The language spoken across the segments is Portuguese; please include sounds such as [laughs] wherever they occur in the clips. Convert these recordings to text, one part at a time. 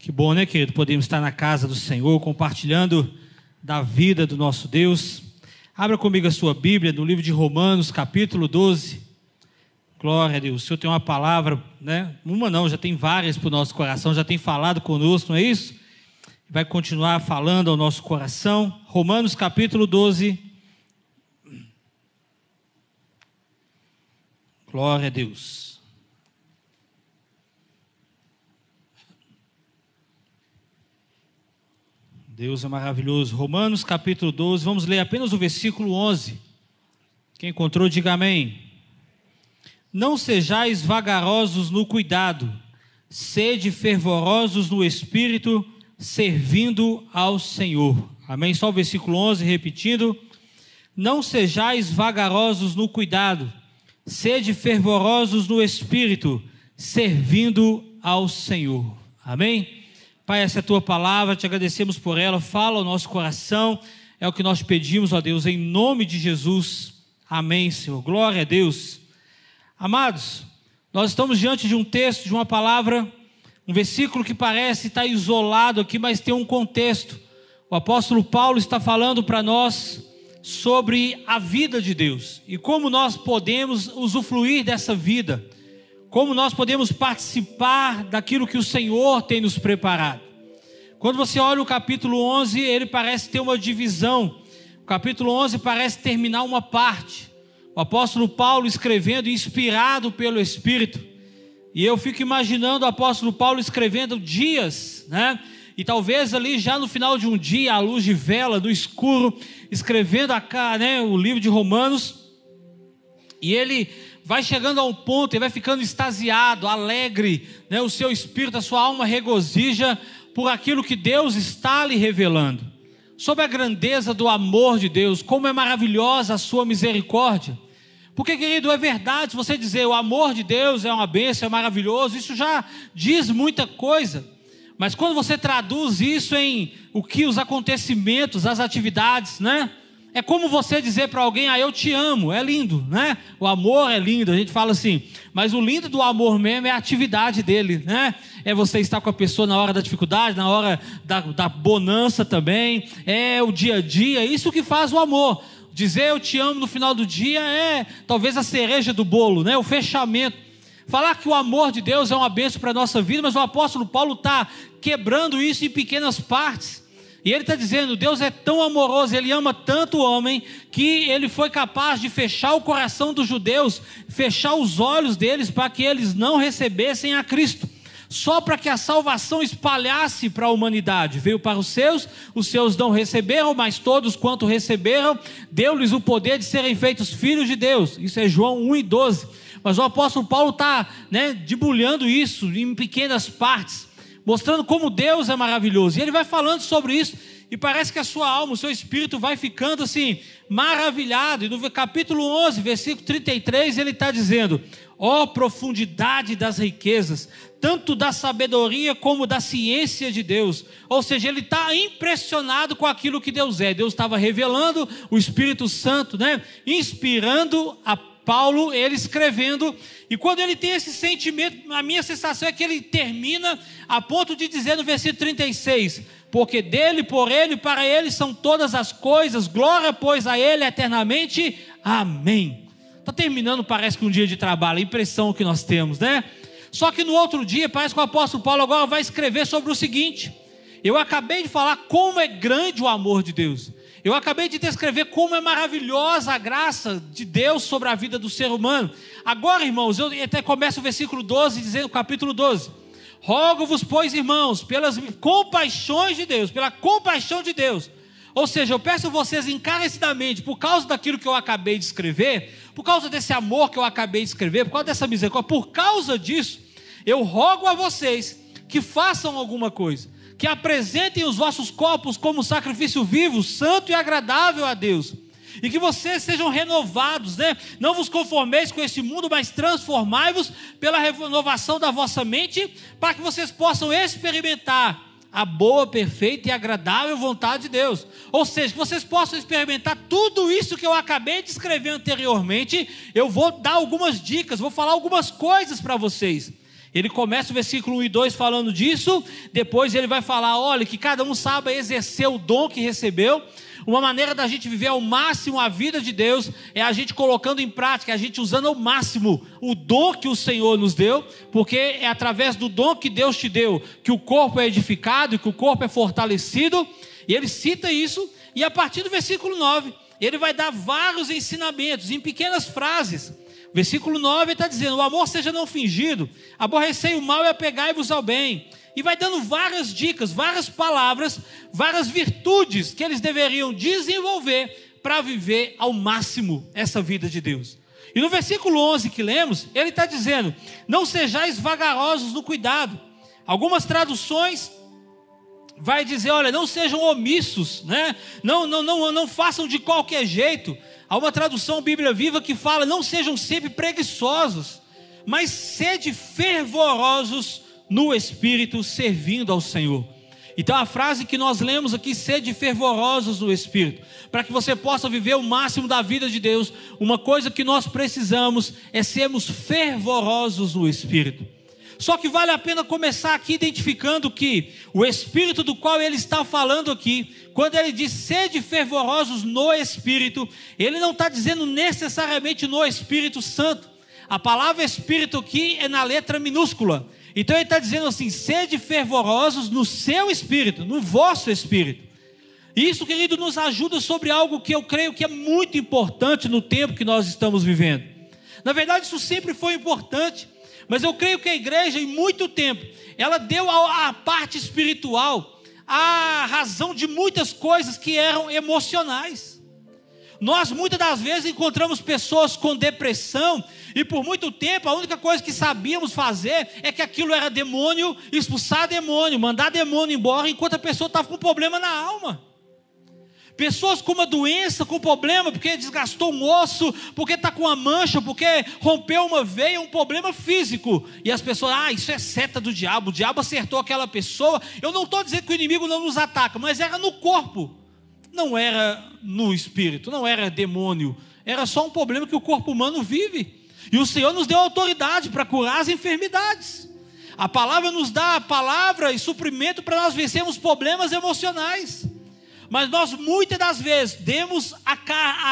Que bom, né, querido? Podemos estar na casa do Senhor, compartilhando da vida do nosso Deus. Abra comigo a sua Bíblia no livro de Romanos, capítulo 12. Glória a Deus. O Senhor tem uma palavra, né? Uma não, já tem várias para o nosso coração, já tem falado conosco, não é isso? Vai continuar falando ao nosso coração. Romanos, capítulo 12. Glória a Deus. Deus é maravilhoso. Romanos capítulo 12, vamos ler apenas o versículo 11. Quem encontrou, diga amém. Não sejais vagarosos no cuidado, sede fervorosos no espírito, servindo ao Senhor. Amém? Só o versículo 11, repetindo. Não sejais vagarosos no cuidado, sede fervorosos no espírito, servindo ao Senhor. Amém? Pai, essa é a tua palavra, te agradecemos por ela, fala ao nosso coração, é o que nós pedimos, ó Deus, em nome de Jesus. Amém, Senhor. Glória a Deus. Amados, nós estamos diante de um texto, de uma palavra, um versículo que parece estar isolado aqui, mas tem um contexto. O apóstolo Paulo está falando para nós sobre a vida de Deus e como nós podemos usufruir dessa vida como nós podemos participar daquilo que o Senhor tem nos preparado. Quando você olha o capítulo 11, ele parece ter uma divisão. O capítulo 11 parece terminar uma parte. O apóstolo Paulo escrevendo, inspirado pelo Espírito. E eu fico imaginando o apóstolo Paulo escrevendo dias, né? E talvez ali já no final de um dia, à luz de vela, no escuro, escrevendo a, né, o livro de Romanos. E ele vai chegando a um ponto e vai ficando extasiado, alegre, né? o seu espírito, a sua alma regozija por aquilo que Deus está lhe revelando, sobre a grandeza do amor de Deus, como é maravilhosa a sua misericórdia. Porque, querido, é verdade, você dizer o amor de Deus é uma bênção, é maravilhoso, isso já diz muita coisa. Mas quando você traduz isso em o que os acontecimentos, as atividades, né? É como você dizer para alguém, ah, eu te amo, é lindo, né? O amor é lindo, a gente fala assim, mas o lindo do amor mesmo é a atividade dele, né? É você estar com a pessoa na hora da dificuldade, na hora da, da bonança também, é o dia a dia, isso que faz o amor. Dizer eu te amo no final do dia é talvez a cereja do bolo, né? O fechamento. Falar que o amor de Deus é uma bênção para a nossa vida, mas o apóstolo Paulo está quebrando isso em pequenas partes. E ele está dizendo: Deus é tão amoroso, ele ama tanto o homem, que ele foi capaz de fechar o coração dos judeus, fechar os olhos deles para que eles não recebessem a Cristo. Só para que a salvação espalhasse para a humanidade. Veio para os seus, os seus não receberam, mas todos quanto receberam, deu-lhes o poder de serem feitos filhos de Deus. Isso é João 1 e 12. Mas o apóstolo Paulo está né, debulhando isso em pequenas partes mostrando como Deus é maravilhoso. E ele vai falando sobre isso, e parece que a sua alma, o seu espírito vai ficando assim, maravilhado. E no capítulo 11, versículo 33, ele está dizendo: Ó oh, profundidade das riquezas, tanto da sabedoria como da ciência de Deus. Ou seja, ele está impressionado com aquilo que Deus é. Deus estava revelando o Espírito Santo, né? Inspirando a Paulo, ele escrevendo, e quando ele tem esse sentimento, a minha sensação é que ele termina a ponto de dizer no versículo 36: Porque dele, por ele, para ele são todas as coisas, glória, pois, a ele eternamente. Amém. Está terminando, parece que um dia de trabalho, a impressão que nós temos, né? Só que no outro dia, parece que o apóstolo Paulo agora vai escrever sobre o seguinte: Eu acabei de falar como é grande o amor de Deus. Eu acabei de descrever como é maravilhosa a graça de Deus sobre a vida do ser humano. Agora, irmãos, eu até começo o versículo 12, dizendo, capítulo 12: Rogo-vos, pois, irmãos, pelas compaixões de Deus, pela compaixão de Deus. Ou seja, eu peço a vocês encarecidamente, por causa daquilo que eu acabei de escrever, por causa desse amor que eu acabei de escrever, por causa dessa misericórdia, por causa disso, eu rogo a vocês que façam alguma coisa que apresentem os vossos corpos como sacrifício vivo, santo e agradável a Deus. E que vocês sejam renovados, né? Não vos conformeis com esse mundo, mas transformai-vos pela renovação da vossa mente, para que vocês possam experimentar a boa, perfeita e agradável vontade de Deus. Ou seja, que vocês possam experimentar tudo isso que eu acabei de escrever anteriormente. Eu vou dar algumas dicas, vou falar algumas coisas para vocês. Ele começa o versículo 1 e 2 falando disso, depois ele vai falar: olha, que cada um saiba exercer o dom que recebeu. Uma maneira da gente viver ao máximo a vida de Deus é a gente colocando em prática, a gente usando ao máximo o dom que o Senhor nos deu, porque é através do dom que Deus te deu que o corpo é edificado, que o corpo é fortalecido. E ele cita isso, e a partir do versículo 9, ele vai dar vários ensinamentos em pequenas frases Versículo 9 está dizendo: O amor seja não fingido, aborrecei o mal e apegai-vos ao bem. E vai dando várias dicas, várias palavras, várias virtudes que eles deveriam desenvolver para viver ao máximo essa vida de Deus. E no versículo 11 que lemos, ele está dizendo: Não sejais vagarosos no cuidado. Algumas traduções vai dizer, olha, não sejam omissos, né? Não, não, não, não façam de qualquer jeito. Há uma tradução Bíblia Viva que fala: não sejam sempre preguiçosos, mas sede fervorosos no espírito, servindo ao Senhor. Então a frase que nós lemos aqui, sede fervorosos no Espírito, para que você possa viver o máximo da vida de Deus, uma coisa que nós precisamos é sermos fervorosos no Espírito. Só que vale a pena começar aqui identificando que o Espírito do qual ele está falando aqui, quando ele diz sede fervorosos no Espírito, ele não está dizendo necessariamente no Espírito Santo. A palavra Espírito aqui é na letra minúscula. Então ele está dizendo assim: sede fervorosos no seu espírito, no vosso espírito. Isso, querido, nos ajuda sobre algo que eu creio que é muito importante no tempo que nós estamos vivendo. Na verdade, isso sempre foi importante. Mas eu creio que a igreja, em muito tempo, ela deu à parte espiritual a razão de muitas coisas que eram emocionais. Nós muitas das vezes encontramos pessoas com depressão e por muito tempo a única coisa que sabíamos fazer é que aquilo era demônio, expulsar demônio, mandar demônio embora enquanto a pessoa estava com problema na alma. Pessoas com uma doença, com problema, porque desgastou um osso, porque está com uma mancha, porque rompeu uma veia, um problema físico. E as pessoas, ah, isso é seta do diabo, o diabo acertou aquela pessoa. Eu não estou dizendo que o inimigo não nos ataca, mas era no corpo, não era no espírito, não era demônio, era só um problema que o corpo humano vive. E o Senhor nos deu autoridade para curar as enfermidades. A palavra nos dá a palavra e suprimento para nós vencermos problemas emocionais. Mas nós muitas das vezes demos a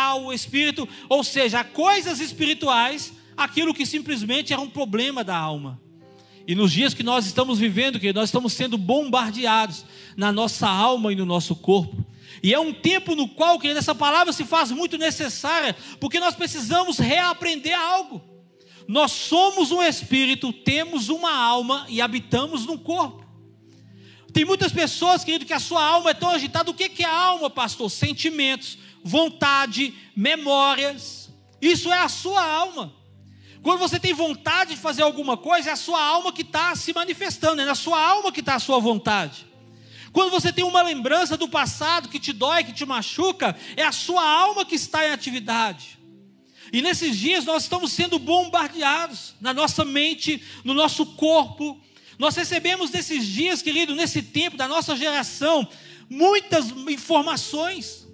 ao espírito, ou seja, a coisas espirituais, aquilo que simplesmente era um problema da alma. E nos dias que nós estamos vivendo, que nós estamos sendo bombardeados na nossa alma e no nosso corpo. E é um tempo no qual, que essa palavra se faz muito necessária, porque nós precisamos reaprender algo. Nós somos um espírito, temos uma alma e habitamos num corpo. Tem muitas pessoas, querido, que a sua alma é tão agitada. O que é a alma, pastor? Sentimentos, vontade, memórias. Isso é a sua alma. Quando você tem vontade de fazer alguma coisa, é a sua alma que está se manifestando, é na sua alma que está a sua vontade. Quando você tem uma lembrança do passado que te dói, que te machuca, é a sua alma que está em atividade. E nesses dias nós estamos sendo bombardeados na nossa mente, no nosso corpo, nós recebemos nesses dias, querido, nesse tempo da nossa geração, muitas informações.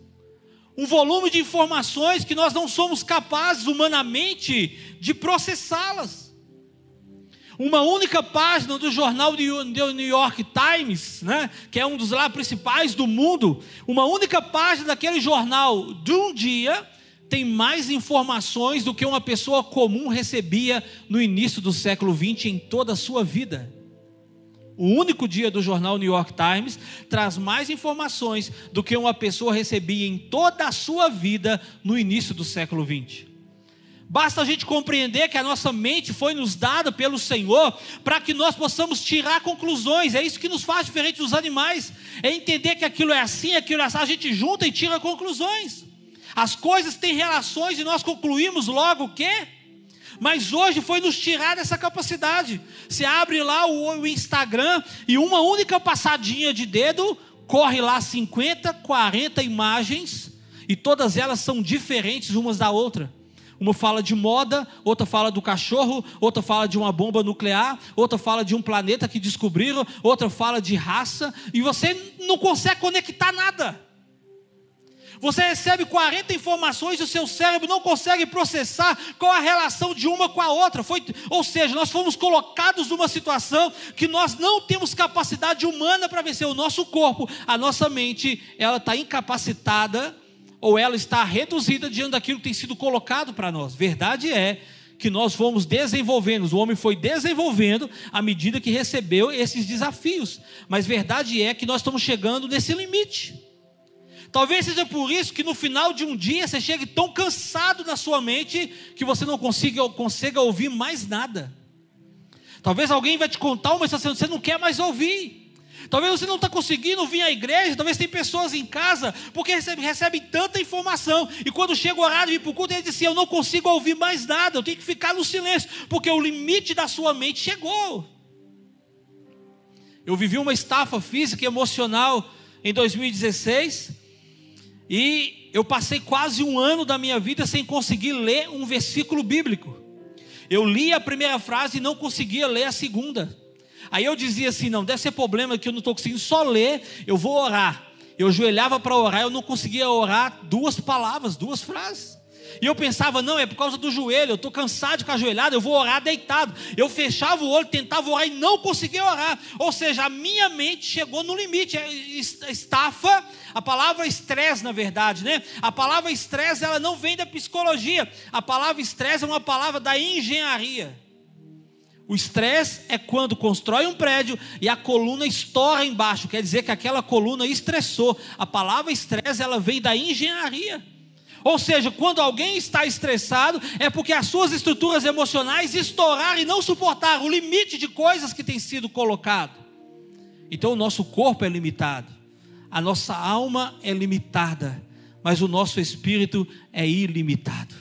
Um volume de informações que nós não somos capazes humanamente de processá-las. Uma única página do jornal do New York Times, né, que é um dos lá principais do mundo, uma única página daquele jornal de um dia tem mais informações do que uma pessoa comum recebia no início do século XX em toda a sua vida. O único dia do jornal New York Times traz mais informações do que uma pessoa recebia em toda a sua vida no início do século XX. Basta a gente compreender que a nossa mente foi nos dada pelo Senhor para que nós possamos tirar conclusões. É isso que nos faz diferente dos animais. É entender que aquilo é assim, aquilo é assim. A gente junta e tira conclusões. As coisas têm relações e nós concluímos logo o quê? Mas hoje foi nos tirar essa capacidade. Você abre lá o Instagram e uma única passadinha de dedo corre lá 50, 40 imagens e todas elas são diferentes umas da outra. Uma fala de moda, outra fala do cachorro, outra fala de uma bomba nuclear, outra fala de um planeta que descobriram, outra fala de raça, e você não consegue conectar nada. Você recebe 40 informações e o seu cérebro não consegue processar qual a relação de uma com a outra. Foi, ou seja, nós fomos colocados numa situação que nós não temos capacidade humana para vencer. O nosso corpo, a nossa mente, ela está incapacitada ou ela está reduzida diante daquilo que tem sido colocado para nós. Verdade é que nós fomos desenvolvendo, o homem foi desenvolvendo à medida que recebeu esses desafios. Mas verdade é que nós estamos chegando nesse limite. Talvez seja por isso que no final de um dia você chegue tão cansado na sua mente que você não consiga, consiga ouvir mais nada. Talvez alguém vai te contar uma situação que você não quer mais ouvir. Talvez você não está conseguindo vir à igreja, talvez tem pessoas em casa, porque recebem, recebem tanta informação, e quando chega o horário de ir para o culto, ele diz assim, eu não consigo ouvir mais nada, eu tenho que ficar no silêncio, porque o limite da sua mente chegou. Eu vivi uma estafa física e emocional em 2016, e eu passei quase um ano da minha vida sem conseguir ler um versículo bíblico. Eu li a primeira frase e não conseguia ler a segunda. Aí eu dizia assim: não, deve ser problema que eu não estou conseguindo só ler, eu vou orar. Eu joelhava para orar, eu não conseguia orar duas palavras, duas frases. E eu pensava, não, é por causa do joelho, eu estou cansado de ficar ajoelhado, eu vou orar deitado. Eu fechava o olho, tentava orar e não conseguia orar. Ou seja, a minha mente chegou no limite. É, estafa, a palavra estresse, na verdade, né? A palavra estresse, ela não vem da psicologia. A palavra estresse é uma palavra da engenharia. O estresse é quando constrói um prédio e a coluna estoura embaixo, quer dizer que aquela coluna estressou. A palavra estresse ela vem da engenharia. Ou seja, quando alguém está estressado, é porque as suas estruturas emocionais estouraram e não suportaram o limite de coisas que tem sido colocado. Então o nosso corpo é limitado, a nossa alma é limitada, mas o nosso espírito é ilimitado.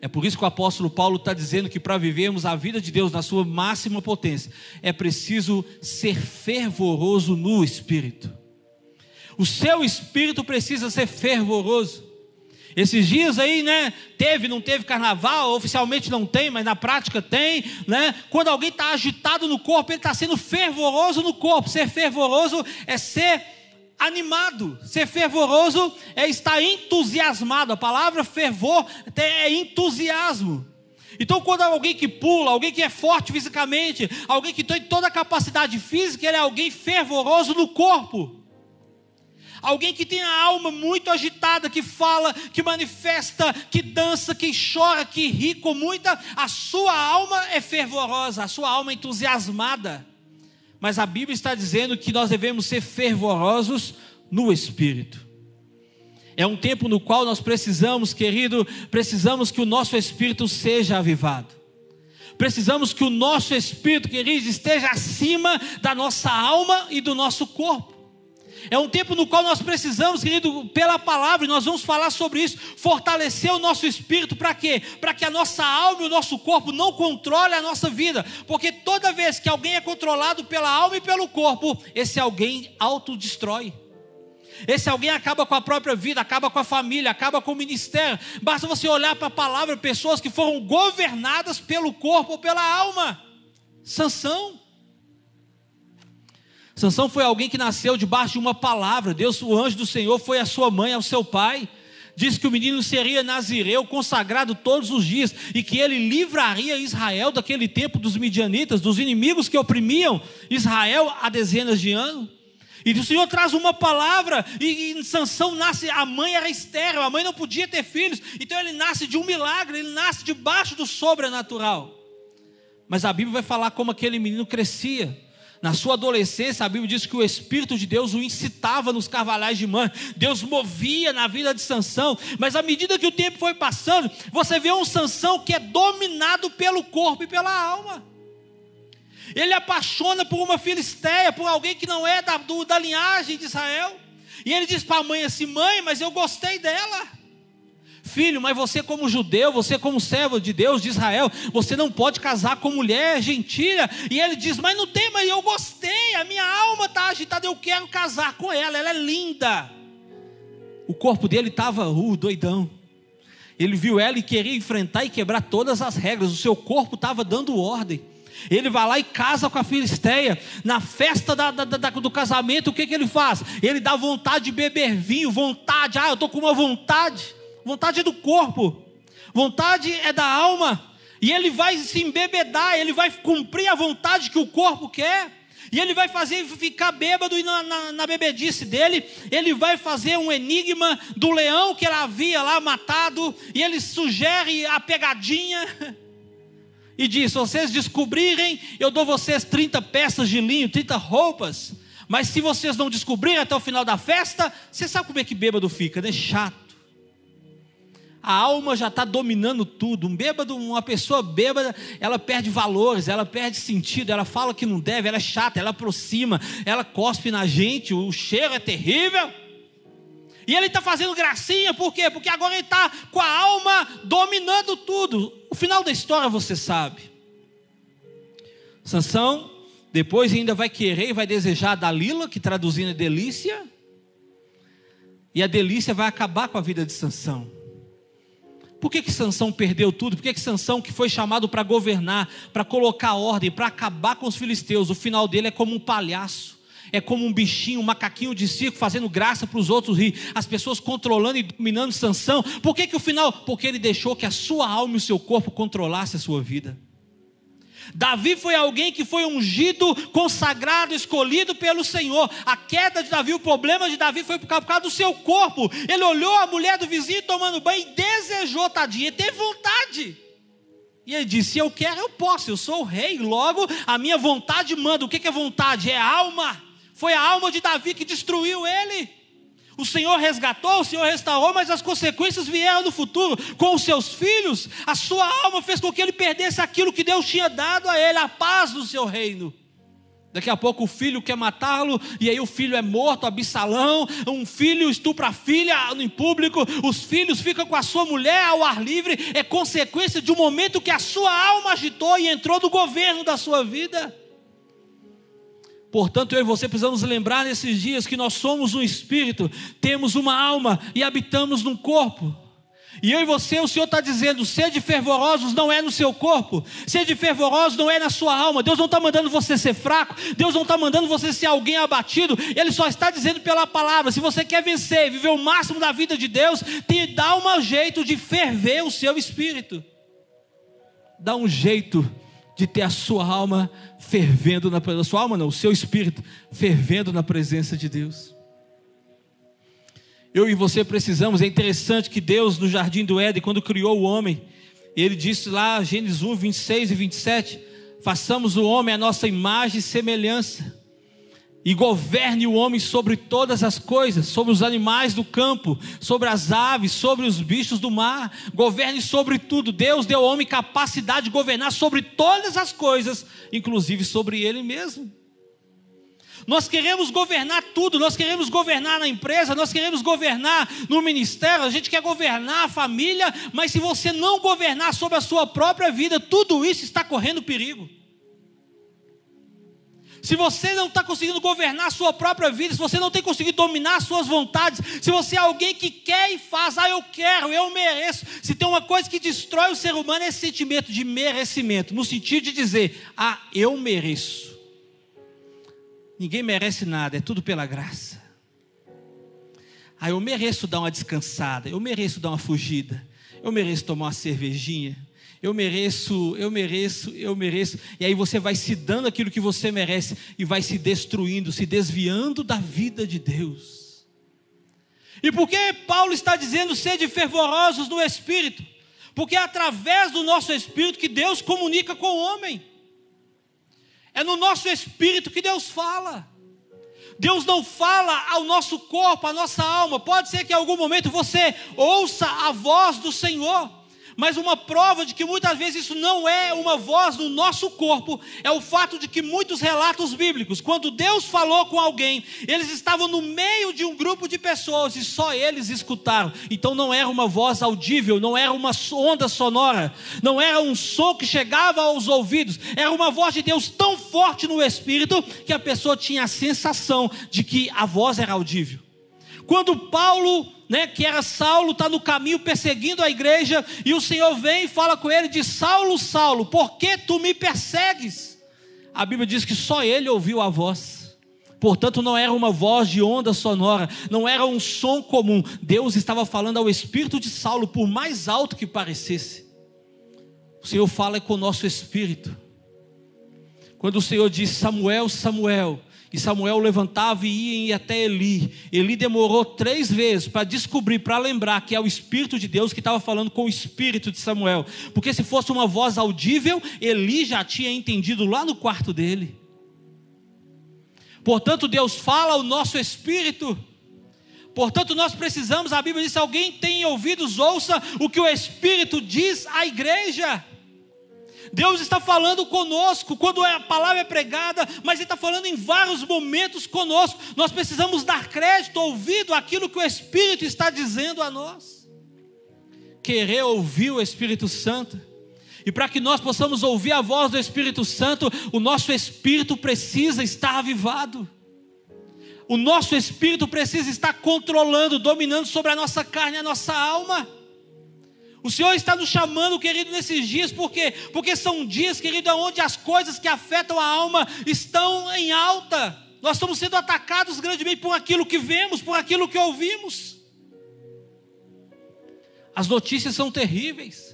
É por isso que o apóstolo Paulo está dizendo que para vivermos a vida de Deus na sua máxima potência, é preciso ser fervoroso no espírito. O seu espírito precisa ser fervoroso. Esses dias aí, né? Teve, não teve carnaval, oficialmente não tem, mas na prática tem, né? Quando alguém está agitado no corpo, ele está sendo fervoroso no corpo. Ser fervoroso é ser animado. Ser fervoroso é estar entusiasmado. A palavra fervor é entusiasmo. Então, quando alguém que pula, alguém que é forte fisicamente, alguém que tem toda a capacidade física, ele é alguém fervoroso no corpo. Alguém que tem a alma muito agitada, que fala, que manifesta, que dança, que chora, que ri com muita, a sua alma é fervorosa, a sua alma é entusiasmada mas a Bíblia está dizendo que nós devemos ser fervorosos no espírito. É um tempo no qual nós precisamos, querido, precisamos que o nosso espírito seja avivado. Precisamos que o nosso espírito, querido, esteja acima da nossa alma e do nosso corpo. É um tempo no qual nós precisamos, querido, pela palavra, e nós vamos falar sobre isso, fortalecer o nosso espírito para quê? Para que a nossa alma e o nosso corpo não controle a nossa vida, porque toda vez que alguém é controlado pela alma e pelo corpo, esse alguém autodestrói. Esse alguém acaba com a própria vida, acaba com a família, acaba com o ministério. Basta você olhar para a palavra, pessoas que foram governadas pelo corpo ou pela alma. Sansão, Sansão foi alguém que nasceu debaixo de uma palavra. Deus, o anjo do Senhor, foi a sua mãe, ao seu pai. Disse que o menino seria nazireu, consagrado todos os dias, e que ele livraria Israel daquele tempo dos midianitas, dos inimigos que oprimiam Israel há dezenas de anos. E o Senhor traz uma palavra, e, e Sansão nasce, a mãe era estéril, a mãe não podia ter filhos, então ele nasce de um milagre, ele nasce debaixo do sobrenatural. Mas a Bíblia vai falar como aquele menino crescia. Na sua adolescência, a Bíblia diz que o Espírito de Deus o incitava nos carvalhais de mãe. Deus movia na vida de Sansão. Mas à medida que o tempo foi passando, você vê um Sansão que é dominado pelo corpo e pela alma. Ele apaixona por uma filisteia, por alguém que não é da, do, da linhagem de Israel. E ele diz para a mãe assim: Mãe, mas eu gostei dela. Filho, mas você, como judeu, você, como servo de Deus, de Israel, você não pode casar com mulher gentilha. E ele diz: Mas não tem, mas eu gostei, a minha alma está agitada, eu quero casar com ela, ela é linda. O corpo dele estava, uh, doidão. Ele viu ela e queria enfrentar e quebrar todas as regras, o seu corpo estava dando ordem. Ele vai lá e casa com a filisteia. Na festa da, da, da, do casamento, o que, que ele faz? Ele dá vontade de beber vinho, vontade. Ah, eu estou com uma vontade. Vontade é do corpo, vontade é da alma. E ele vai se embebedar, ele vai cumprir a vontade que o corpo quer. E ele vai fazer ficar bêbado e na, na, na, bebedice dele, ele vai fazer um enigma do leão que ele havia lá matado, e ele sugere a pegadinha. [laughs] e diz: se vocês descobrirem, eu dou vocês 30 peças de linho, 30 roupas. Mas se vocês não descobrirem até o final da festa, você sabe como é que bêbado fica, né? Chato. A alma já está dominando tudo. Um bêbado, uma pessoa bêbada, ela perde valores, ela perde sentido, ela fala que não deve, ela é chata, ela aproxima, ela cospe na gente, o cheiro é terrível. E ele está fazendo gracinha, por quê? Porque agora ele está com a alma dominando tudo. O final da história você sabe. Sansão, depois ainda vai querer e vai desejar a Dalila, que traduzindo é delícia. E a delícia vai acabar com a vida de Sansão. Por que, que Sansão perdeu tudo? Por que, que Sansão, que foi chamado para governar, para colocar ordem, para acabar com os filisteus, o final dele é como um palhaço é como um bichinho, um macaquinho de circo fazendo graça para os outros rir, as pessoas controlando e dominando Sansão. Por que, que o final? Porque ele deixou que a sua alma e o seu corpo controlasse a sua vida. Davi foi alguém que foi ungido, consagrado, escolhido pelo Senhor. A queda de Davi, o problema de Davi foi por causa do seu corpo. Ele olhou a mulher do vizinho tomando banho e desejou, tadinha, teve vontade. E ele disse: Eu quero, eu posso, eu sou o rei, logo a minha vontade manda. O que é vontade? É alma. Foi a alma de Davi que destruiu ele. O Senhor resgatou, o Senhor restaurou, mas as consequências vieram no futuro com os seus filhos. A sua alma fez com que ele perdesse aquilo que Deus tinha dado a ele, a paz do seu reino. Daqui a pouco o filho quer matá-lo, e aí o filho é morto, Absalão. Um filho estupra a filha em público, os filhos ficam com a sua mulher ao ar livre. É consequência de um momento que a sua alma agitou e entrou no governo da sua vida. Portanto, eu e você precisamos lembrar nesses dias que nós somos um espírito, temos uma alma e habitamos num corpo. E eu e você, o Senhor está dizendo: sede fervorosos não é no seu corpo, sede fervorosos não é na sua alma. Deus não está mandando você ser fraco, Deus não está mandando você ser alguém abatido, Ele só está dizendo pela palavra: se você quer vencer, viver o máximo da vida de Deus, tem, dá um jeito de ferver o seu espírito, dá um jeito de ter a sua alma fervendo na presença, sua alma não, o seu espírito fervendo na presença de Deus. Eu e você precisamos, é interessante que Deus no jardim do Éden, quando criou o homem, ele disse lá, Gênesis 1, 26 e 27, façamos o homem a nossa imagem e semelhança e governe o homem sobre todas as coisas, sobre os animais do campo, sobre as aves, sobre os bichos do mar, governe sobre tudo. Deus deu ao homem capacidade de governar sobre todas as coisas, inclusive sobre ele mesmo. Nós queremos governar tudo, nós queremos governar na empresa, nós queremos governar no ministério, a gente quer governar a família, mas se você não governar sobre a sua própria vida, tudo isso está correndo perigo se você não está conseguindo governar a sua própria vida, se você não tem conseguido dominar as suas vontades, se você é alguém que quer e faz, ah, eu quero, eu mereço. Se tem uma coisa que destrói o ser humano é esse sentimento de merecimento, no sentido de dizer, ah, eu mereço. Ninguém merece nada, é tudo pela graça. Ah, eu mereço dar uma descansada, eu mereço dar uma fugida, eu mereço tomar uma cervejinha eu mereço, eu mereço, eu mereço. E aí você vai se dando aquilo que você merece e vai se destruindo, se desviando da vida de Deus. E por que Paulo está dizendo sede fervorosos no espírito? Porque é através do nosso espírito que Deus comunica com o homem. É no nosso espírito que Deus fala. Deus não fala ao nosso corpo, à nossa alma. Pode ser que em algum momento você ouça a voz do Senhor Mas uma prova de que muitas vezes isso não é uma voz no nosso corpo é o fato de que muitos relatos bíblicos, quando Deus falou com alguém, eles estavam no meio de um grupo de pessoas e só eles escutaram. Então não era uma voz audível, não era uma onda sonora, não era um som que chegava aos ouvidos, era uma voz de Deus tão forte no espírito que a pessoa tinha a sensação de que a voz era audível. Quando Paulo, né, que era Saulo, está no caminho perseguindo a igreja, e o Senhor vem e fala com ele: de Saulo, Saulo, por que tu me persegues? A Bíblia diz que só ele ouviu a voz. Portanto, não era uma voz de onda sonora, não era um som comum. Deus estava falando ao espírito de Saulo, por mais alto que parecesse. O Senhor fala com o nosso espírito. Quando o Senhor diz: Samuel, Samuel, e Samuel levantava e ia até Eli. Eli demorou três vezes para descobrir, para lembrar que é o Espírito de Deus que estava falando com o Espírito de Samuel. Porque se fosse uma voz audível, Eli já tinha entendido lá no quarto dele. Portanto, Deus fala ao nosso espírito. Portanto, nós precisamos, a Bíblia diz: se alguém tem ouvidos, ouça o que o Espírito diz à igreja. Deus está falando conosco quando a palavra é pregada, mas Ele está falando em vários momentos conosco. Nós precisamos dar crédito, ouvido àquilo que o Espírito está dizendo a nós. Querer ouvir o Espírito Santo. E para que nós possamos ouvir a voz do Espírito Santo, o nosso espírito precisa estar avivado. O nosso espírito precisa estar controlando, dominando sobre a nossa carne a nossa alma. O Senhor está nos chamando, querido, nesses dias, por quê? Porque são dias, querido, onde as coisas que afetam a alma estão em alta. Nós estamos sendo atacados grandemente por aquilo que vemos, por aquilo que ouvimos. As notícias são terríveis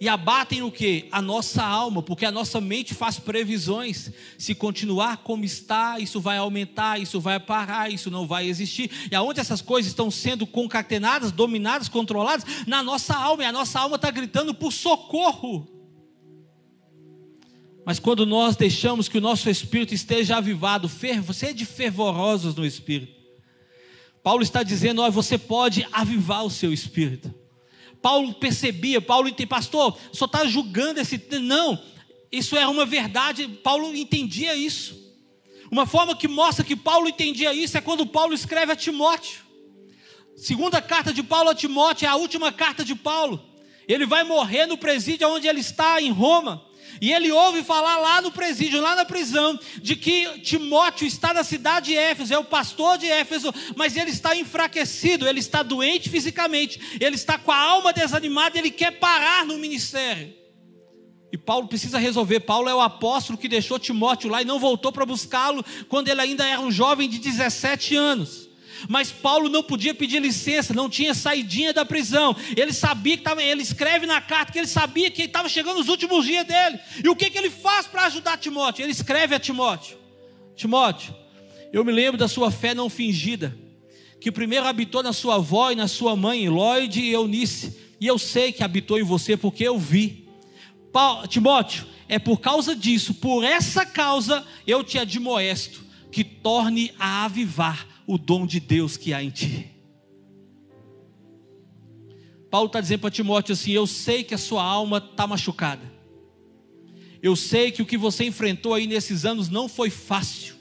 e abatem o que? A nossa alma, porque a nossa mente faz previsões. Se continuar como está, isso vai aumentar, isso vai parar, isso não vai existir. E aonde essas coisas estão sendo concatenadas, dominadas, controladas? Na nossa alma, e a nossa alma está gritando por socorro. Mas quando nós deixamos que o nosso espírito esteja avivado, sede fervorosos no espírito. Paulo está dizendo: ó, você pode avivar o seu espírito. Paulo percebia, Paulo entendia, pastor, só está julgando esse. Não, isso era uma verdade, Paulo entendia isso. Uma forma que mostra que Paulo entendia isso é quando Paulo escreve a Timóteo. Segunda carta de Paulo a Timóteo é a última carta de Paulo. Ele vai morrer no presídio onde ele está, em Roma. E ele ouve falar lá no presídio, lá na prisão, de que Timóteo está na cidade de Éfeso, é o pastor de Éfeso, mas ele está enfraquecido, ele está doente fisicamente, ele está com a alma desanimada, ele quer parar no ministério. E Paulo precisa resolver. Paulo é o apóstolo que deixou Timóteo lá e não voltou para buscá-lo quando ele ainda era um jovem de 17 anos. Mas Paulo não podia pedir licença, não tinha saidinha da prisão. Ele sabia que estava, ele escreve na carta que ele sabia que estava chegando os últimos dias dele. E o que, que ele faz para ajudar Timóteo? Ele escreve a Timóteo: Timóteo, eu me lembro da sua fé não fingida, que primeiro habitou na sua avó e na sua mãe, Lloyd e Eunice, e eu sei que habitou em você porque eu vi. Paulo, Timóteo, é por causa disso, por essa causa, eu te admoesto que torne a avivar o dom de Deus que há em ti. Paulo está dizendo para Timóteo assim: Eu sei que a sua alma está machucada. Eu sei que o que você enfrentou aí nesses anos não foi fácil.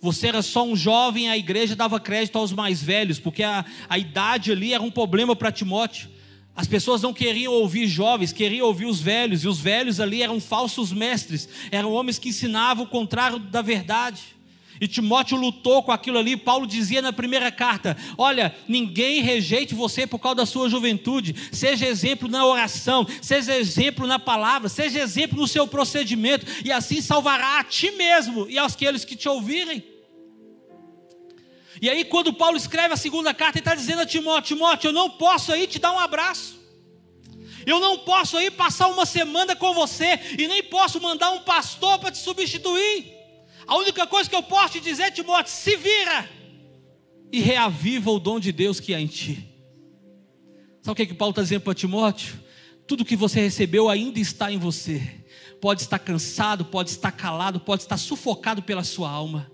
Você era só um jovem, a igreja dava crédito aos mais velhos, porque a, a idade ali era um problema para Timóteo. As pessoas não queriam ouvir jovens, queriam ouvir os velhos, e os velhos ali eram falsos mestres, eram homens que ensinavam o contrário da verdade. E Timóteo lutou com aquilo ali. Paulo dizia na primeira carta: Olha, ninguém rejeite você por causa da sua juventude. Seja exemplo na oração, seja exemplo na palavra, seja exemplo no seu procedimento, e assim salvará a ti mesmo e aos que te ouvirem. E aí, quando Paulo escreve a segunda carta, ele está dizendo a Timóteo: Timóteo, eu não posso aí te dar um abraço. Eu não posso aí passar uma semana com você e nem posso mandar um pastor para te substituir. A única coisa que eu posso te dizer, Timóteo, se vira e reaviva o dom de Deus que há em ti. Sabe o que, é que Paulo está dizendo para Timóteo? Tudo que você recebeu ainda está em você. Pode estar cansado, pode estar calado, pode estar sufocado pela sua alma.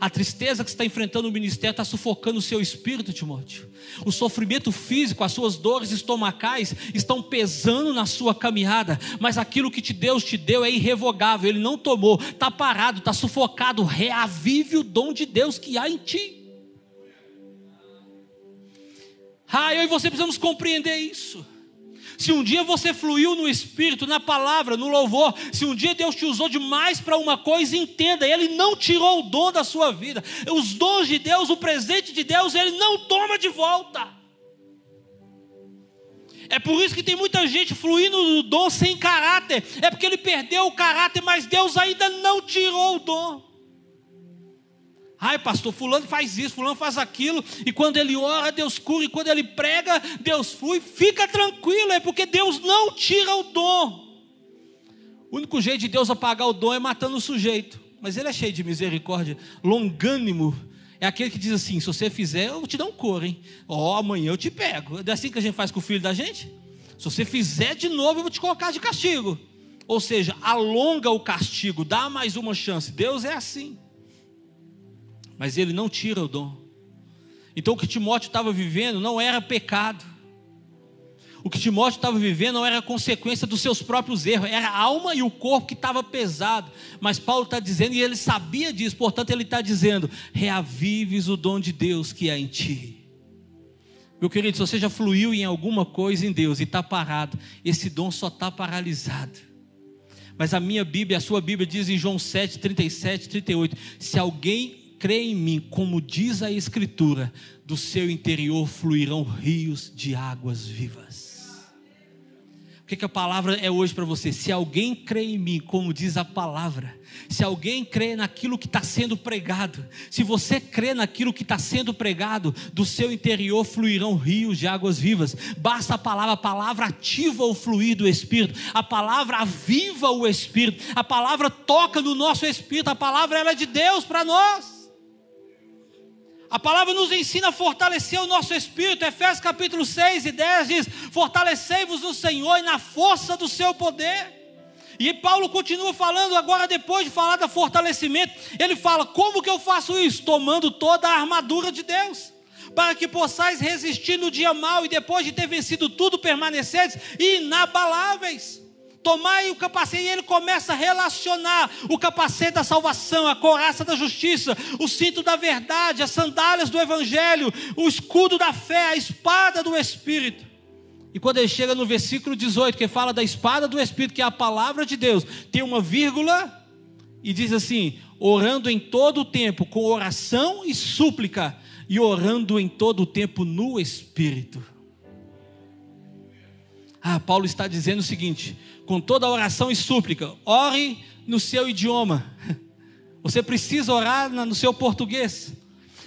A tristeza que você está enfrentando no ministério está sufocando o seu espírito, Timóteo. O sofrimento físico, as suas dores estomacais estão pesando na sua caminhada, mas aquilo que te Deus te deu é irrevogável, Ele não tomou, está parado, está sufocado. Reavive o dom de Deus que há em ti. Ah, eu e você precisamos compreender isso. Se um dia você fluiu no Espírito, na palavra, no louvor, se um dia Deus te usou demais para uma coisa, entenda, Ele não tirou o dom da sua vida. Os dons de Deus, o presente de Deus, Ele não toma de volta. É por isso que tem muita gente fluindo no dom sem caráter. É porque ele perdeu o caráter, mas Deus ainda não tirou o dom. Ai, pastor, fulano faz isso, fulano faz aquilo, e quando ele ora, Deus cura, e quando ele prega, Deus flui. Fica tranquilo, é porque Deus não tira o dom. O único jeito de Deus apagar o dom é matando o sujeito. Mas ele é cheio de misericórdia, longânimo. É aquele que diz assim: se você fizer, eu te dou um coro, hein? Ó, oh, amanhã eu te pego. É assim que a gente faz com o filho da gente? Se você fizer de novo, eu vou te colocar de castigo. Ou seja, alonga o castigo, dá mais uma chance. Deus é assim mas ele não tira o dom. Então o que Timóteo estava vivendo não era pecado. O que Timóteo estava vivendo não era consequência dos seus próprios erros, era a alma e o corpo que estava pesado. Mas Paulo está dizendo, e ele sabia disso, portanto ele está dizendo: reavives o dom de Deus que há em ti. Meu querido, se você já fluiu em alguma coisa em Deus e está parado, esse dom só está paralisado. Mas a minha Bíblia, a sua Bíblia diz em João 7, 37, 38: se alguém crê em mim, como diz a Escritura, do seu interior fluirão rios de águas vivas. O que, que a palavra é hoje para você? Se alguém crê em mim, como diz a palavra, se alguém crê naquilo que está sendo pregado, se você crê naquilo que está sendo pregado, do seu interior fluirão rios de águas vivas. Basta a palavra, a palavra ativa o fluir do Espírito, a palavra aviva o Espírito, a palavra toca no nosso Espírito, a palavra ela é de Deus para nós. A palavra nos ensina a fortalecer o nosso espírito. Efésios capítulo 6 e 10 diz: Fortalecei-vos no Senhor e na força do seu poder. E Paulo continua falando agora, depois de falar do fortalecimento, ele fala: Como que eu faço isso? Tomando toda a armadura de Deus, para que possais resistir no dia mau e depois de ter vencido tudo, permaneceres inabaláveis tomai o capacete, e ele começa a relacionar o capacete da salvação, a coraça da justiça, o cinto da verdade, as sandálias do evangelho, o escudo da fé, a espada do Espírito. E quando ele chega no versículo 18, que fala da espada do Espírito, que é a palavra de Deus, tem uma vírgula e diz assim: orando em todo o tempo, com oração e súplica, e orando em todo o tempo no Espírito. Ah, Paulo está dizendo o seguinte: com toda oração e súplica, ore no seu idioma. Você precisa orar no seu português.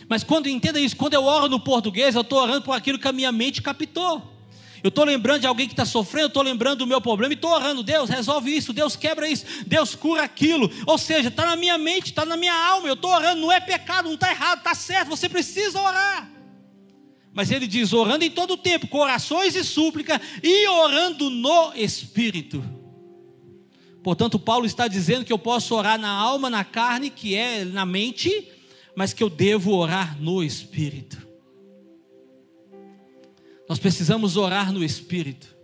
Mas quando entenda isso, quando eu oro no português, eu estou orando por aquilo que a minha mente captou. Eu estou lembrando de alguém que está sofrendo, eu estou lembrando do meu problema e estou orando, Deus, resolve isso, Deus quebra isso, Deus cura aquilo. Ou seja, está na minha mente, está na minha alma, eu estou orando, não é pecado, não está errado, está certo, você precisa orar. Mas ele diz: orando em todo o tempo, com orações e súplica, e orando no Espírito. Portanto, Paulo está dizendo que eu posso orar na alma, na carne, que é na mente, mas que eu devo orar no Espírito. Nós precisamos orar no Espírito.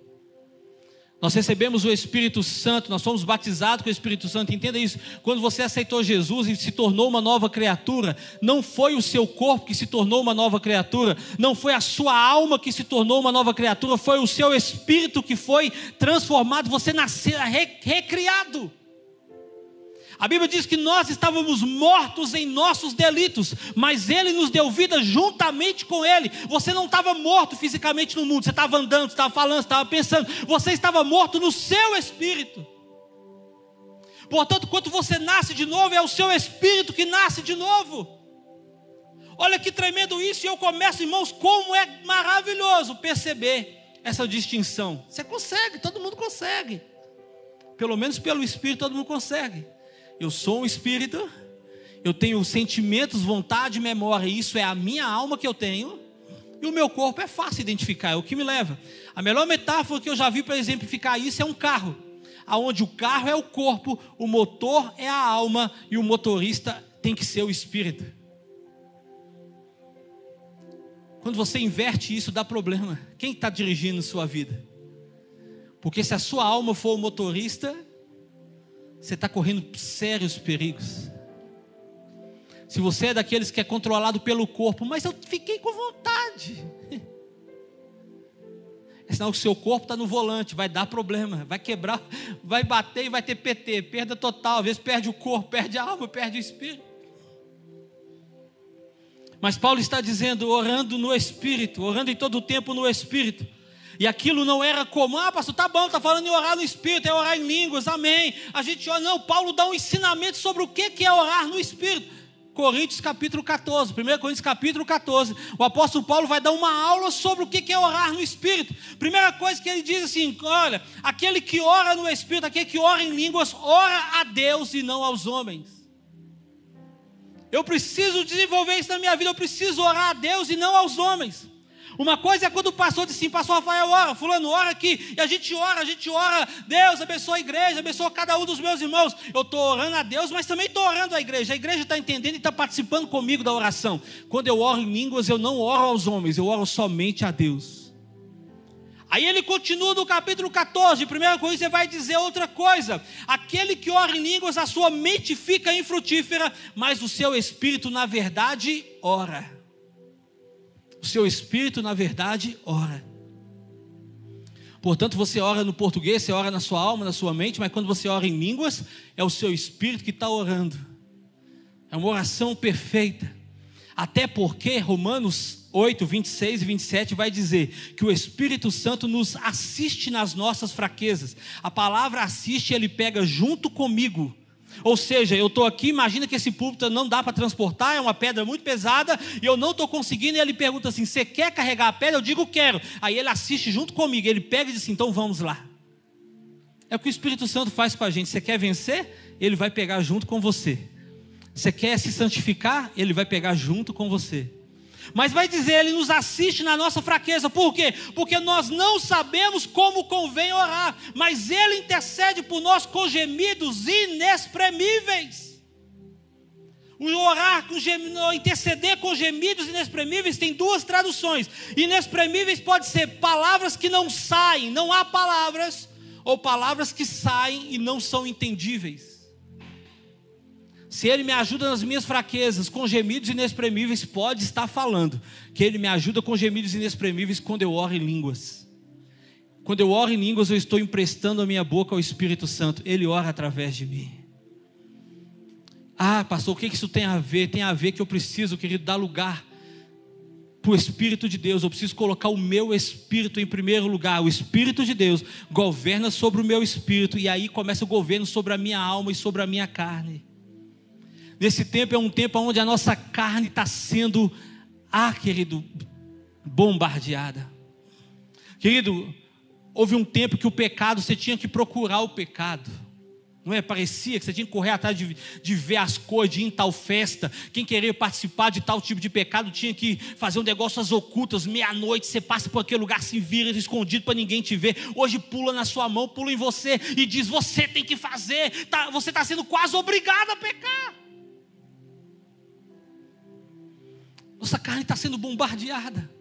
Nós recebemos o Espírito Santo, nós fomos batizados com o Espírito Santo. Entenda isso. Quando você aceitou Jesus e se tornou uma nova criatura, não foi o seu corpo que se tornou uma nova criatura, não foi a sua alma que se tornou uma nova criatura, foi o seu espírito que foi transformado, você nasceu recriado. A Bíblia diz que nós estávamos mortos em nossos delitos, mas Ele nos deu vida juntamente com Ele. Você não estava morto fisicamente no mundo, você estava andando, estava falando, estava pensando, você estava morto no seu espírito. Portanto, quando você nasce de novo, é o seu espírito que nasce de novo. Olha que tremendo isso, e eu começo, irmãos, como é maravilhoso perceber essa distinção. Você consegue, todo mundo consegue. Pelo menos pelo Espírito, todo mundo consegue. Eu sou um espírito, eu tenho sentimentos, vontade, memória, isso é a minha alma que eu tenho, e o meu corpo é fácil identificar, é o que me leva. A melhor metáfora que eu já vi para exemplificar isso é um carro, aonde o carro é o corpo, o motor é a alma e o motorista tem que ser o espírito. Quando você inverte isso, dá problema. Quem está dirigindo sua vida? Porque se a sua alma for o motorista, você está correndo sérios perigos. Se você é daqueles que é controlado pelo corpo, mas eu fiquei com vontade. [laughs] É sinal que o seu corpo está no volante, vai dar problema, vai quebrar, vai bater e vai ter PT, perda total. Às vezes perde o corpo, perde a alma, perde o espírito. Mas Paulo está dizendo, orando no espírito, orando em todo o tempo no espírito. E aquilo não era comum, ah, pastor, tá bom, tá falando em orar no Espírito, é orar em línguas, amém. A gente ora, não, Paulo dá um ensinamento sobre o que é orar no Espírito. Coríntios capítulo 14, 1 Coríntios capítulo 14, o apóstolo Paulo vai dar uma aula sobre o que é orar no Espírito. Primeira coisa que ele diz assim: olha, aquele que ora no Espírito, aquele que ora em línguas, ora a Deus e não aos homens. Eu preciso desenvolver isso na minha vida, eu preciso orar a Deus e não aos homens. Uma coisa é quando o pastor diz assim, pastor Rafael, ora, fulano, ora aqui, e a gente ora, a gente ora, Deus abençoa a igreja, abençoa cada um dos meus irmãos. Eu estou orando a Deus, mas também estou orando a igreja. A igreja está entendendo e está participando comigo da oração. Quando eu oro em línguas, eu não oro aos homens, eu oro somente a Deus. Aí ele continua no capítulo 14, primeira coisa, você vai dizer outra coisa. Aquele que ora em línguas, a sua mente fica infrutífera, mas o seu espírito, na verdade, ora seu espírito, na verdade, ora. Portanto, você ora no português, você ora na sua alma, na sua mente, mas quando você ora em línguas, é o seu espírito que está orando. É uma oração perfeita. Até porque Romanos 8, 26 e 27 vai dizer que o Espírito Santo nos assiste nas nossas fraquezas. A palavra assiste, ele pega junto comigo ou seja, eu estou aqui, imagina que esse púlpito não dá para transportar, é uma pedra muito pesada, e eu não estou conseguindo, e ele pergunta assim: você quer carregar a pedra? Eu digo quero. Aí ele assiste junto comigo, ele pega e diz assim: então vamos lá. É o que o Espírito Santo faz com a gente. Você quer vencer? Ele vai pegar junto com você. Você quer se santificar? Ele vai pegar junto com você. Mas vai dizer, ele nos assiste na nossa fraqueza. Por quê? Porque nós não sabemos como convém orar, mas ele intercede por nós com gemidos inexprimíveis. O orar com interceder com gemidos inexprimíveis tem duas traduções. Inexprimíveis pode ser palavras que não saem, não há palavras, ou palavras que saem e não são entendíveis. Se Ele me ajuda nas minhas fraquezas, com gemidos inexprimíveis, pode estar falando que Ele me ajuda com gemidos inexprimíveis quando eu oro em línguas. Quando eu oro em línguas, eu estou emprestando a minha boca ao Espírito Santo. Ele ora através de mim. Ah, pastor, o que isso tem a ver? Tem a ver que eu preciso, querido, dar lugar para o Espírito de Deus. Eu preciso colocar o meu espírito em primeiro lugar. O Espírito de Deus governa sobre o meu espírito, e aí começa o governo sobre a minha alma e sobre a minha carne. Nesse tempo é um tempo onde a nossa carne está sendo, ah, querido, bombardeada. Querido, houve um tempo que o pecado, você tinha que procurar o pecado. Não é? Parecia que você tinha que correr atrás de, de ver as coisas, de ir em tal festa. Quem queria participar de tal tipo de pecado tinha que fazer um negócio às ocultas, meia-noite, você passa por aquele lugar, se vira escondido para ninguém te ver. Hoje pula na sua mão, pula em você e diz: Você tem que fazer, tá, você está sendo quase obrigado a pecar. Nossa carne está sendo bombardeada.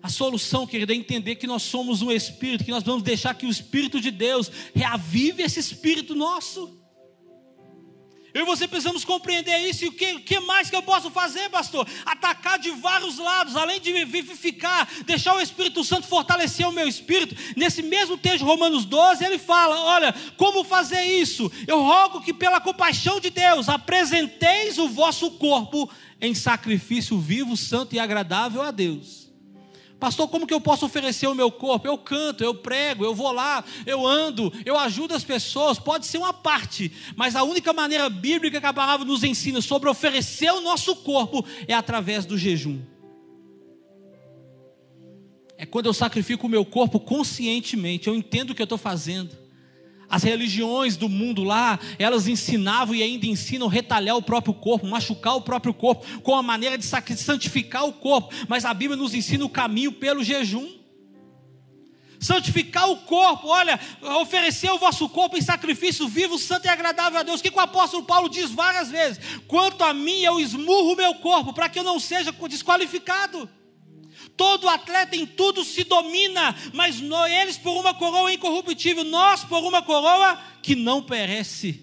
A solução, querido, é entender que nós somos um espírito, que nós vamos deixar que o Espírito de Deus reavive esse espírito nosso. Eu e você precisamos compreender isso. E o que, que, mais que eu posso fazer, pastor? Atacar de vários lados, além de vivificar, deixar o Espírito Santo fortalecer o meu espírito. Nesse mesmo texto, Romanos 12, ele fala: Olha, como fazer isso? Eu rogo que, pela compaixão de Deus, apresenteis o vosso corpo em sacrifício vivo, santo e agradável a Deus. Pastor, como que eu posso oferecer o meu corpo? Eu canto, eu prego, eu vou lá, eu ando, eu ajudo as pessoas. Pode ser uma parte, mas a única maneira bíblica que a palavra nos ensina sobre oferecer o nosso corpo é através do jejum. É quando eu sacrifico o meu corpo conscientemente, eu entendo o que eu estou fazendo. As religiões do mundo lá, elas ensinavam e ainda ensinam retalhar o próprio corpo, machucar o próprio corpo, com a maneira de santificar o corpo. Mas a Bíblia nos ensina o caminho pelo jejum. santificar o corpo, olha, oferecer o vosso corpo em sacrifício vivo, santo e agradável a Deus. O que o apóstolo Paulo diz várias vezes? Quanto a mim, eu esmurro o meu corpo para que eu não seja desqualificado. Todo atleta em tudo se domina, mas nós, eles por uma coroa incorruptível, nós por uma coroa que não perece,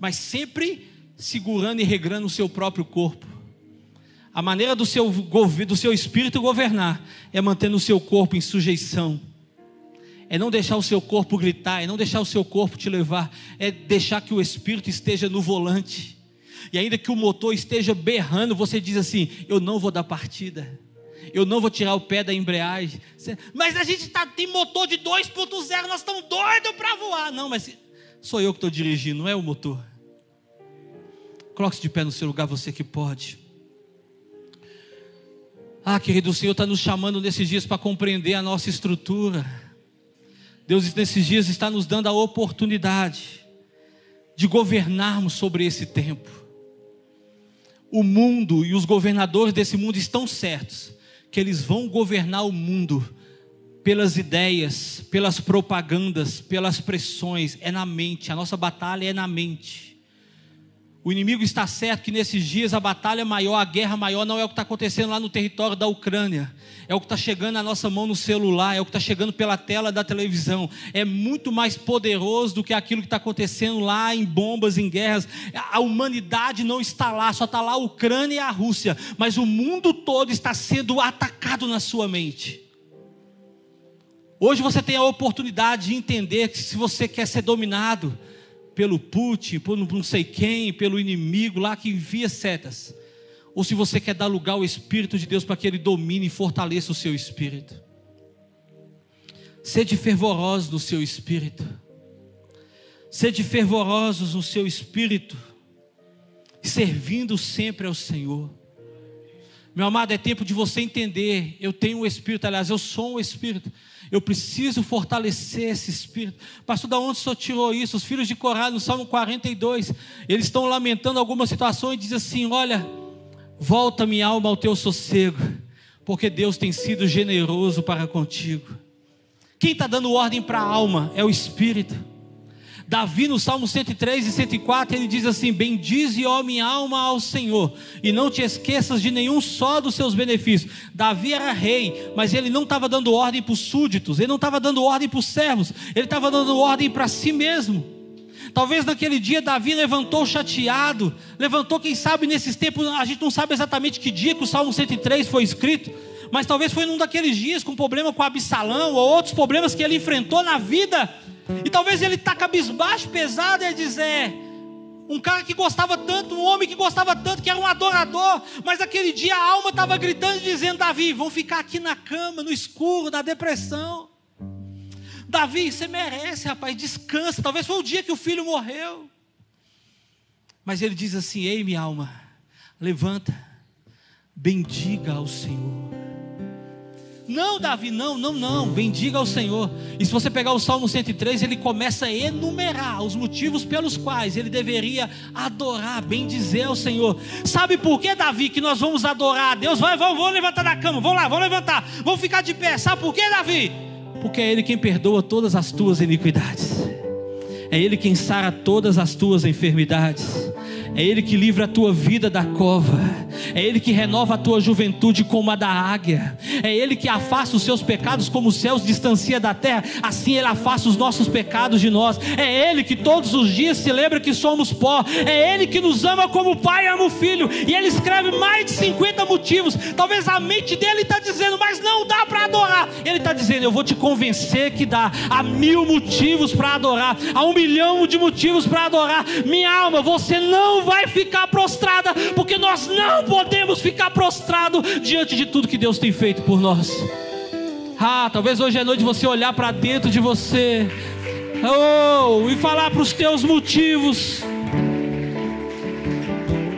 mas sempre segurando e regrando o seu próprio corpo. A maneira do seu, do seu espírito governar é mantendo o seu corpo em sujeição é não deixar o seu corpo gritar, é não deixar o seu corpo te levar, é deixar que o espírito esteja no volante. E ainda que o motor esteja berrando, você diz assim: Eu não vou dar partida, eu não vou tirar o pé da embreagem. Mas a gente tá, tem motor de 2.0, nós estamos doidos para voar. Não, mas sou eu que estou dirigindo, não é o motor. Coloque-se de pé no seu lugar, você que pode. Ah, querido, o Senhor está nos chamando nesses dias para compreender a nossa estrutura. Deus, nesses dias, está nos dando a oportunidade de governarmos sobre esse tempo. O mundo e os governadores desse mundo estão certos que eles vão governar o mundo pelas ideias, pelas propagandas, pelas pressões, é na mente, a nossa batalha é na mente. O inimigo está certo que nesses dias a batalha maior, a guerra maior, não é o que está acontecendo lá no território da Ucrânia, é o que está chegando na nossa mão no celular, é o que está chegando pela tela da televisão. É muito mais poderoso do que aquilo que está acontecendo lá em bombas, em guerras. A humanidade não está lá, só está lá a Ucrânia e a Rússia, mas o mundo todo está sendo atacado na sua mente. Hoje você tem a oportunidade de entender que se você quer ser dominado, pelo Putin, por não sei quem, pelo inimigo lá que envia setas, ou se você quer dar lugar ao Espírito de Deus para que ele domine e fortaleça o seu espírito. Sede fervorosos no seu espírito. Sede fervorosos no seu espírito, servindo sempre ao Senhor. Meu amado, é tempo de você entender. Eu tenho um espírito, aliás, eu sou um espírito. Eu preciso fortalecer esse espírito. Pastor, da onde o senhor tirou isso? Os filhos de Corá, no Salmo 42, eles estão lamentando algumas situações e dizem assim: Olha, volta minha alma ao teu sossego, porque Deus tem sido generoso para contigo. Quem está dando ordem para a alma é o espírito. Davi, no Salmo 103 e 104, ele diz assim: Bendize, ó minha alma, ao Senhor, e não te esqueças de nenhum só dos seus benefícios. Davi era rei, mas ele não estava dando ordem para os súditos, ele não estava dando ordem para os servos, ele estava dando ordem para si mesmo. Talvez naquele dia Davi levantou chateado, levantou, quem sabe nesses tempos, a gente não sabe exatamente que dia que o Salmo 103 foi escrito, mas talvez foi num daqueles dias com problema com Absalão ou outros problemas que ele enfrentou na vida e talvez ele está cabisbaixo, pesado, e dizer: um cara que gostava tanto, um homem que gostava tanto, que era um adorador, mas aquele dia a alma estava gritando e dizendo: Davi, vão ficar aqui na cama, no escuro, na depressão. Davi, você merece, rapaz, descansa. Talvez foi o dia que o filho morreu. Mas ele diz assim: Ei, minha alma, levanta, bendiga ao Senhor. Não, Davi, não, não, não. Bendiga ao Senhor. E se você pegar o Salmo 103, ele começa a enumerar os motivos pelos quais ele deveria adorar, bendizer ao Senhor. Sabe por que, Davi, que nós vamos adorar a Deus? Vai, vamos, vamos levantar da cama, vamos lá, vamos levantar, vamos ficar de pé. Sabe por que, Davi? Porque é Ele quem perdoa todas as tuas iniquidades. É Ele quem sara todas as tuas enfermidades. É Ele que livra a tua vida da cova. É Ele que renova a tua juventude como a da águia. É Ele que afasta os seus pecados como os céus distancia da terra. Assim Ele afasta os nossos pecados de nós. É Ele que todos os dias se lembra que somos pó. É Ele que nos ama como o Pai ama o Filho. E Ele escreve mais de 50 motivos. Talvez a mente dele está dizendo, mas não dá Ele está dizendo, eu vou te convencer que dá. Há mil motivos para adorar. Há um milhão de motivos para adorar. Minha alma, você não vai ficar prostrada, porque nós não podemos ficar prostrado diante de tudo que Deus tem feito por nós. Ah, talvez hoje à noite você olhar para dentro de você, oh, e falar para os teus motivos.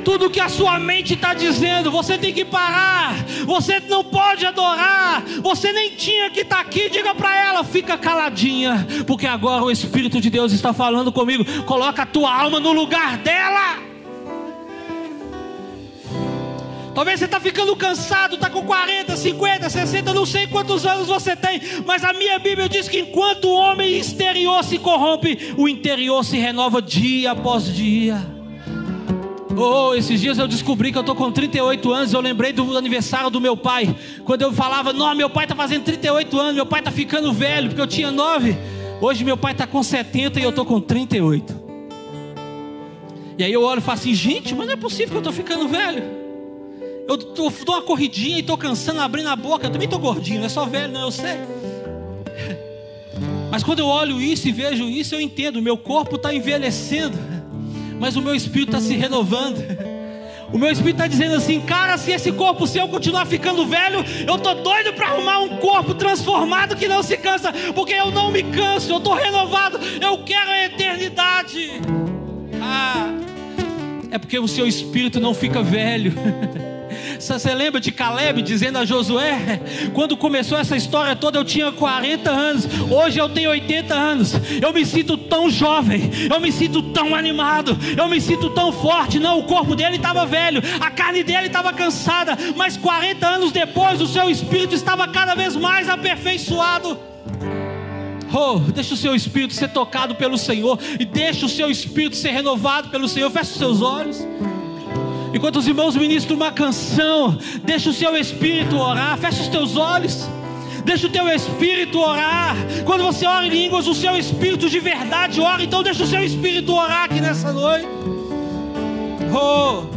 Tudo que a sua mente está dizendo, você tem que parar. Você não pode adorar. Você nem tinha que estar tá aqui. Diga para ela, fica caladinha, porque agora o Espírito de Deus está falando comigo. Coloca a tua alma no lugar dela. Talvez você está ficando cansado, está com 40, 50, 60, não sei quantos anos você tem, mas a minha Bíblia diz que enquanto o homem exterior se corrompe, o interior se renova dia após dia. Oh, esses dias eu descobri que eu estou com 38 anos. Eu lembrei do aniversário do meu pai. Quando eu falava, não, meu pai está fazendo 38 anos, meu pai está ficando velho, porque eu tinha 9. Hoje meu pai está com 70 e eu estou com 38. E aí eu olho e falo assim, gente, mas não é possível que eu estou ficando velho. Eu dou uma corridinha e estou cansando, abrindo a boca. Eu também estou gordinho, não é só velho, não, eu sei. [laughs] Mas quando eu olho isso e vejo isso, eu entendo, meu corpo está envelhecendo mas o meu espírito está se renovando. O meu espírito está dizendo assim, cara, se esse corpo seu continuar ficando velho, eu tô doido para arrumar um corpo transformado que não se cansa, porque eu não me canso, eu estou renovado, eu quero a eternidade. Ah, é porque o seu espírito não fica velho. [laughs] Você lembra de Caleb dizendo a Josué? Quando começou essa história toda, eu tinha 40 anos, hoje eu tenho 80 anos. Eu me sinto tão jovem, eu me sinto tão animado, eu me sinto tão forte. Não, o corpo dele estava velho, a carne dele estava cansada, mas 40 anos depois, o seu espírito estava cada vez mais aperfeiçoado. Oh, deixa o seu espírito ser tocado pelo Senhor e deixa o seu espírito ser renovado pelo Senhor. Feche os seus olhos. Enquanto os irmãos ministram uma canção, deixa o seu espírito orar, fecha os teus olhos. Deixa o teu espírito orar. Quando você ora em línguas, o seu espírito de verdade ora. Então deixa o seu espírito orar aqui nessa noite. Oh.